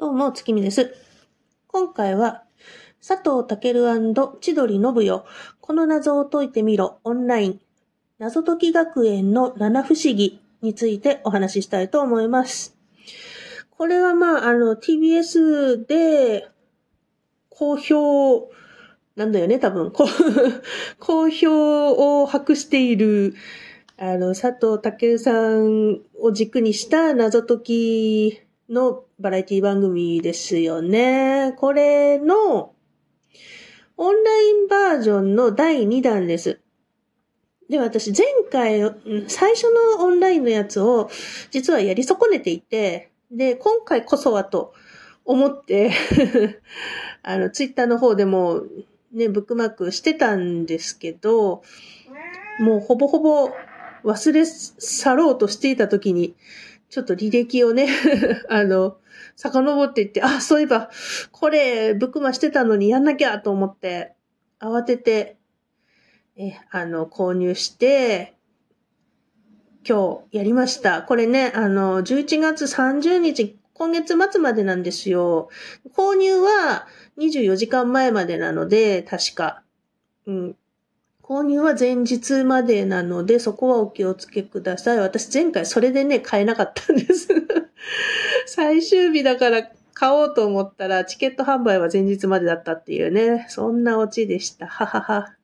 どうも、月見です。今回は、佐藤健千鳥信代、この謎を解いてみろ、オンライン、謎解き学園の七不思議についてお話ししたいと思います。これはまあ、あの、TBS で、好評、なんだよね、多分。好評を博している、あの、佐藤健さんを軸にした謎解きのバラエティ番組ですよね。これのオンラインバージョンの第2弾です。で、私前回、最初のオンラインのやつを実はやり損ねていて、で、今回こそはと思って、あの、ツイッターの方でもね、ブックマークしてたんですけど、もうほぼほぼ忘れ去ろうとしていた時に、ちょっと履歴をね、あの、遡っていって、あ、そういえば、これ、ブックマしてたのにやんなきゃと思って、慌てて、え、あの、購入して、今日やりました。これね、あの、11月30日、今月末までなんですよ。購入は24時間前までなので、確か。うん。購入は前日までなので、そこはお気をつけください。私前回それでね、買えなかったんです。最終日だから買おうと思ったら、チケット販売は前日までだったっていうね、そんなオチでした。ははは。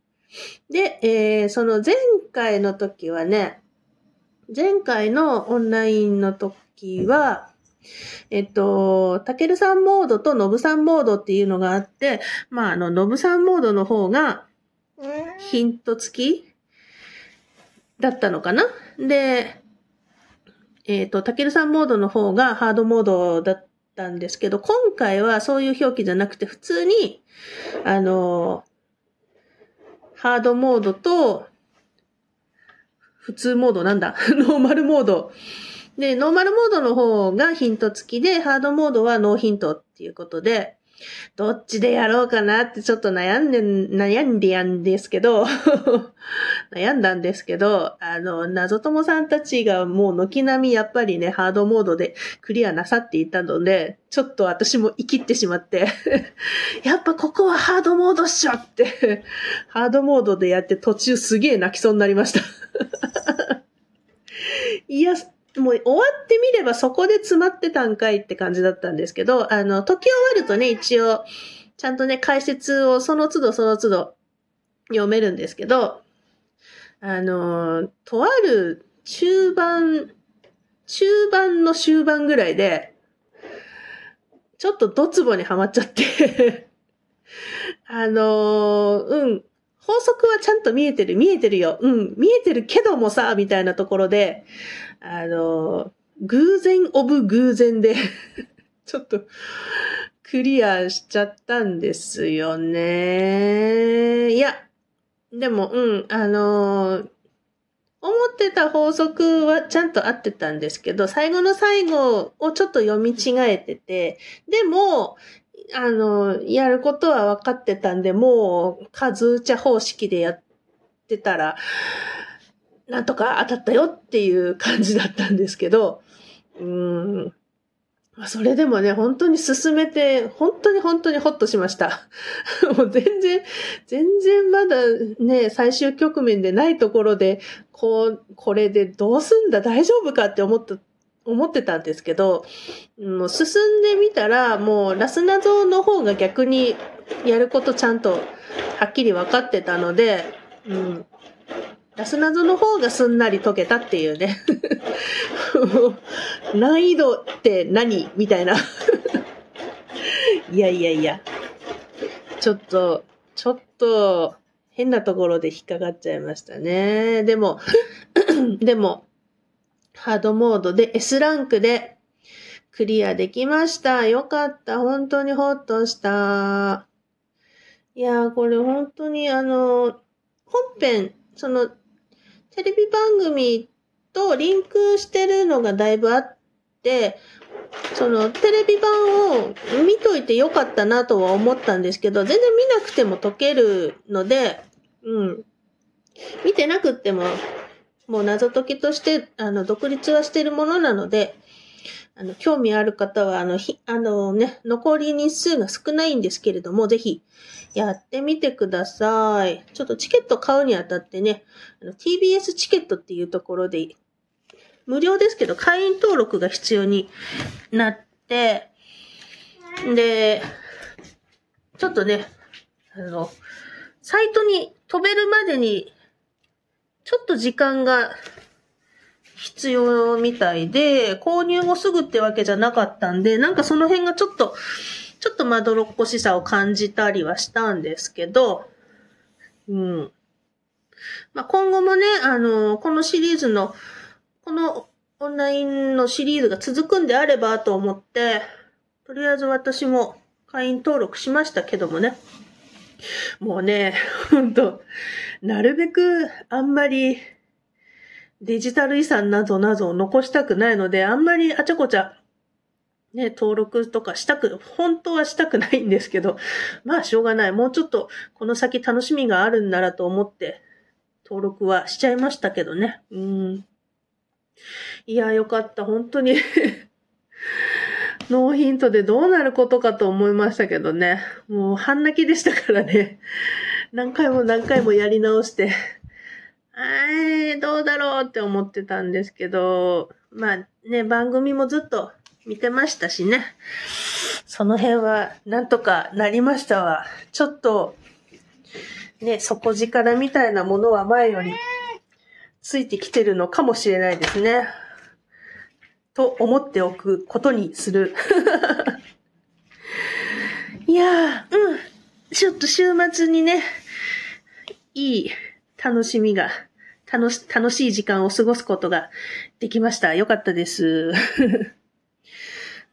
で、えー、その前回の時はね、前回のオンラインの時は、えっと、たけるさんモードとのぶさんモードっていうのがあって、まあ、あの、のぶさんモードの方が、ヒント付きだったのかな？で、えっ、と、たけるさんモードの方がハードモードだったんですけど、今回はそういう表記じゃなくて、普通に、あの、ハードモードと、普通モードなんだ ノーマルモード。で、ノーマルモードの方がヒント付きで、ハードモードはノーヒントっていうことで、どっちでやろうかなってちょっと悩んで、悩んでやんですけど、悩んだんですけど、あの、謎友さんたちがもう軒並みやっぱりね、ハードモードでクリアなさっていたので、ちょっと私も生きってしまって、やっぱここはハードモードっしょって、ハードモードでやって途中すげえ泣きそうになりました。いや、もう終わってみればそこで詰まってたんかいって感じだったんですけど、あの、解き終わるとね、一応、ちゃんとね、解説をその都度その都度読めるんですけど、あの、とある中盤、中盤の終盤ぐらいで、ちょっとドツボにはまっちゃって、あの、うん、法則はちゃんと見えてる、見えてるよ。うん、見えてるけどもさ、みたいなところで、あの、偶然オブ偶然で、ちょっと、クリアしちゃったんですよね。いや、でも、うん、あの、思ってた法則はちゃんと合ってたんですけど、最後の最後をちょっと読み違えてて、でも、あの、やることは分かってたんで、もう、数打ち方式でやってたら、なんとか当たったよっていう感じだったんですけど、うん。それでもね、本当に進めて、本当に本当にホッとしました。もう全然、全然まだね、最終局面でないところで、こう、これでどうすんだ大丈夫かって思った、思ってたんですけど、もう進んでみたら、もうラスナゾの方が逆にやることちゃんとはっきり分かってたので、うん。ラスナゾの方がすんなり解けたっていうね。難易度って何みたいな。いやいやいや。ちょっと、ちょっと、変なところで引っかかっちゃいましたね。でも、でも、ハードモードで S ランクでクリアできました。よかった。本当にホッとした。いやー、これ本当にあの、本編、その、テレビ番組とリンクしてるのがだいぶあって、そのテレビ版を見といてよかったなとは思ったんですけど、全然見なくても解けるので、うん。見てなくっても、もう謎解きとして、あの、独立はしているものなので、あの、興味ある方は、あの、ひ、あのね、残り日数が少ないんですけれども、ぜひ、やってみてください。ちょっとチケット買うにあたってね、TBS チケットっていうところで、無料ですけど、会員登録が必要になって、で、ちょっとね、あの、サイトに飛べるまでに、ちょっと時間が必要みたいで、購入後すぐってわけじゃなかったんで、なんかその辺がちょっと、ちょっとまどろっこしさを感じたりはしたんですけど、うん。まあ、今後もね、あの、このシリーズの、このオンラインのシリーズが続くんであればと思って、とりあえず私も会員登録しましたけどもね。もうね、ほんと、なるべくあんまりデジタル遺産などなどを残したくないので、あんまりあちゃこちゃ、ね、登録とかしたく、本当はしたくないんですけど、まあしょうがない。もうちょっとこの先楽しみがあるんならと思って、登録はしちゃいましたけどね。うん。いや、よかった。本当にノーヒントでどうなることかと思いましたけどね。もう半泣きでしたからね。何回も何回もやり直して、えー、どうだろうって思ってたんですけど、まあね、番組もずっと見てましたしね。その辺はなんとかなりましたわ。ちょっと、ね、底力みたいなものは前よりついてきてるのかもしれないですね。と思っておくことにする。いやー、うん。ちょっと週末にね、いい楽しみが、楽し、楽しい時間を過ごすことができました。よかったです。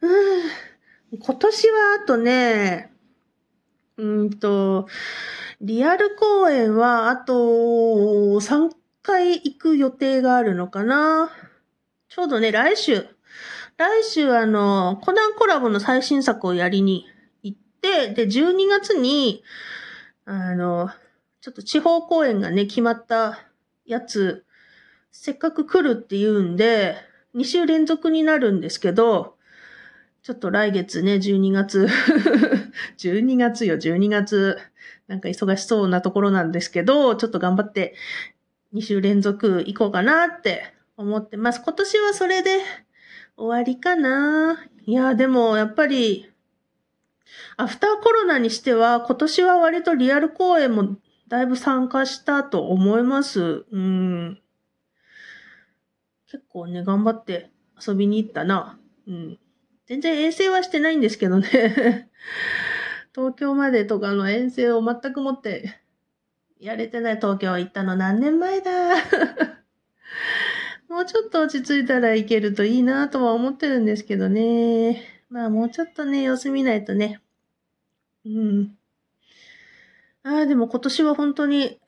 うん、今年はあとね、うんと、リアル公演はあと3回行く予定があるのかな。ちょうどね、来週、来週あの、コナンコラボの最新作をやりに行って、で、12月に、あの、ちょっと地方公演がね、決まったやつ、せっかく来るって言うんで、2週連続になるんですけど、ちょっと来月ね、12月12月よ、12月。なんか忙しそうなところなんですけど、ちょっと頑張って2週連続行こうかなって思ってます。今年はそれで終わりかないや、でもやっぱり、アフターコロナにしては今年は割とリアル公演もだいぶ参加したと思います。うん。結構ね、頑張って遊びに行ったな。うん。全然遠征はしてないんですけどね。東京までとかの遠征を全くもってやれてない東京行ったの何年前だ。もうちょっと落ち着いたらいけるといいなとは思ってるんですけどね。まあもうちょっとね、様子見ないとね。うん。ああ、でも今年は本当に、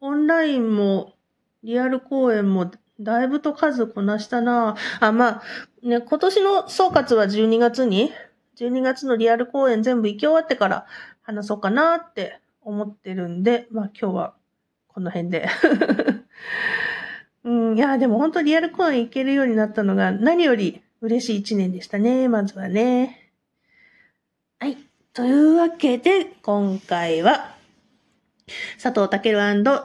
オンラインも、リアル公演も、だいぶと数こなしたなあ、まあ、ね、今年の総括は12月に、12月のリアル公演全部行き終わってから話そうかなって思ってるんで、まあ今日はこの辺で。うん、いや、でも本当リアル公演行けるようになったのが何より嬉しい一年でしたね、まずはね。はい。というわけで、今回は、佐藤健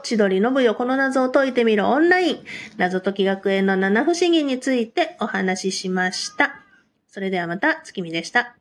千鳥信代この謎を解いてみるオンライン謎解き学園の七不思議についてお話ししました。それではまた月見でした。